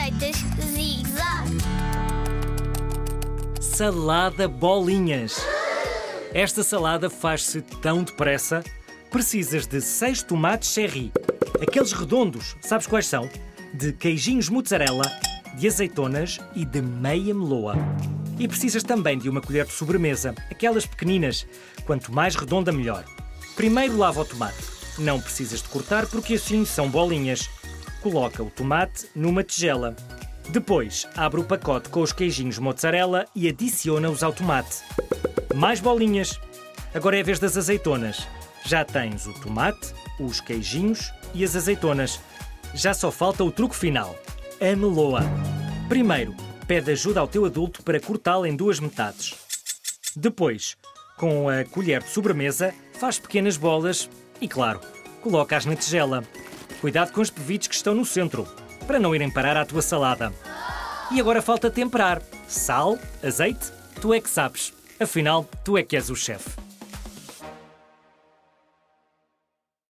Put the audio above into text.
receitas Zig Zag. Salada bolinhas. Esta salada faz-se tão depressa. Precisas de 6 tomates cherry. Aqueles redondos, sabes quais são? De queijinhos mozzarella, de azeitonas e de meia meloa. E precisas também de uma colher de sobremesa, aquelas pequeninas. Quanto mais redonda, melhor. Primeiro lava o tomate. Não precisas de cortar porque assim são bolinhas. Coloca o tomate numa tigela. Depois, abre o pacote com os queijinhos mozzarella e adiciona-os ao tomate. Mais bolinhas. Agora é a vez das azeitonas. Já tens o tomate, os queijinhos e as azeitonas. Já só falta o truque final: a meloa. Primeiro, pede ajuda ao teu adulto para cortá-la em duas metades. Depois, com a colher de sobremesa, faz pequenas bolas e, claro, coloca-as na tigela. Cuidado com os pevites que estão no centro, para não irem parar à tua salada. E agora falta temperar. Sal, azeite, tu é que sabes. Afinal, tu é que és o chefe.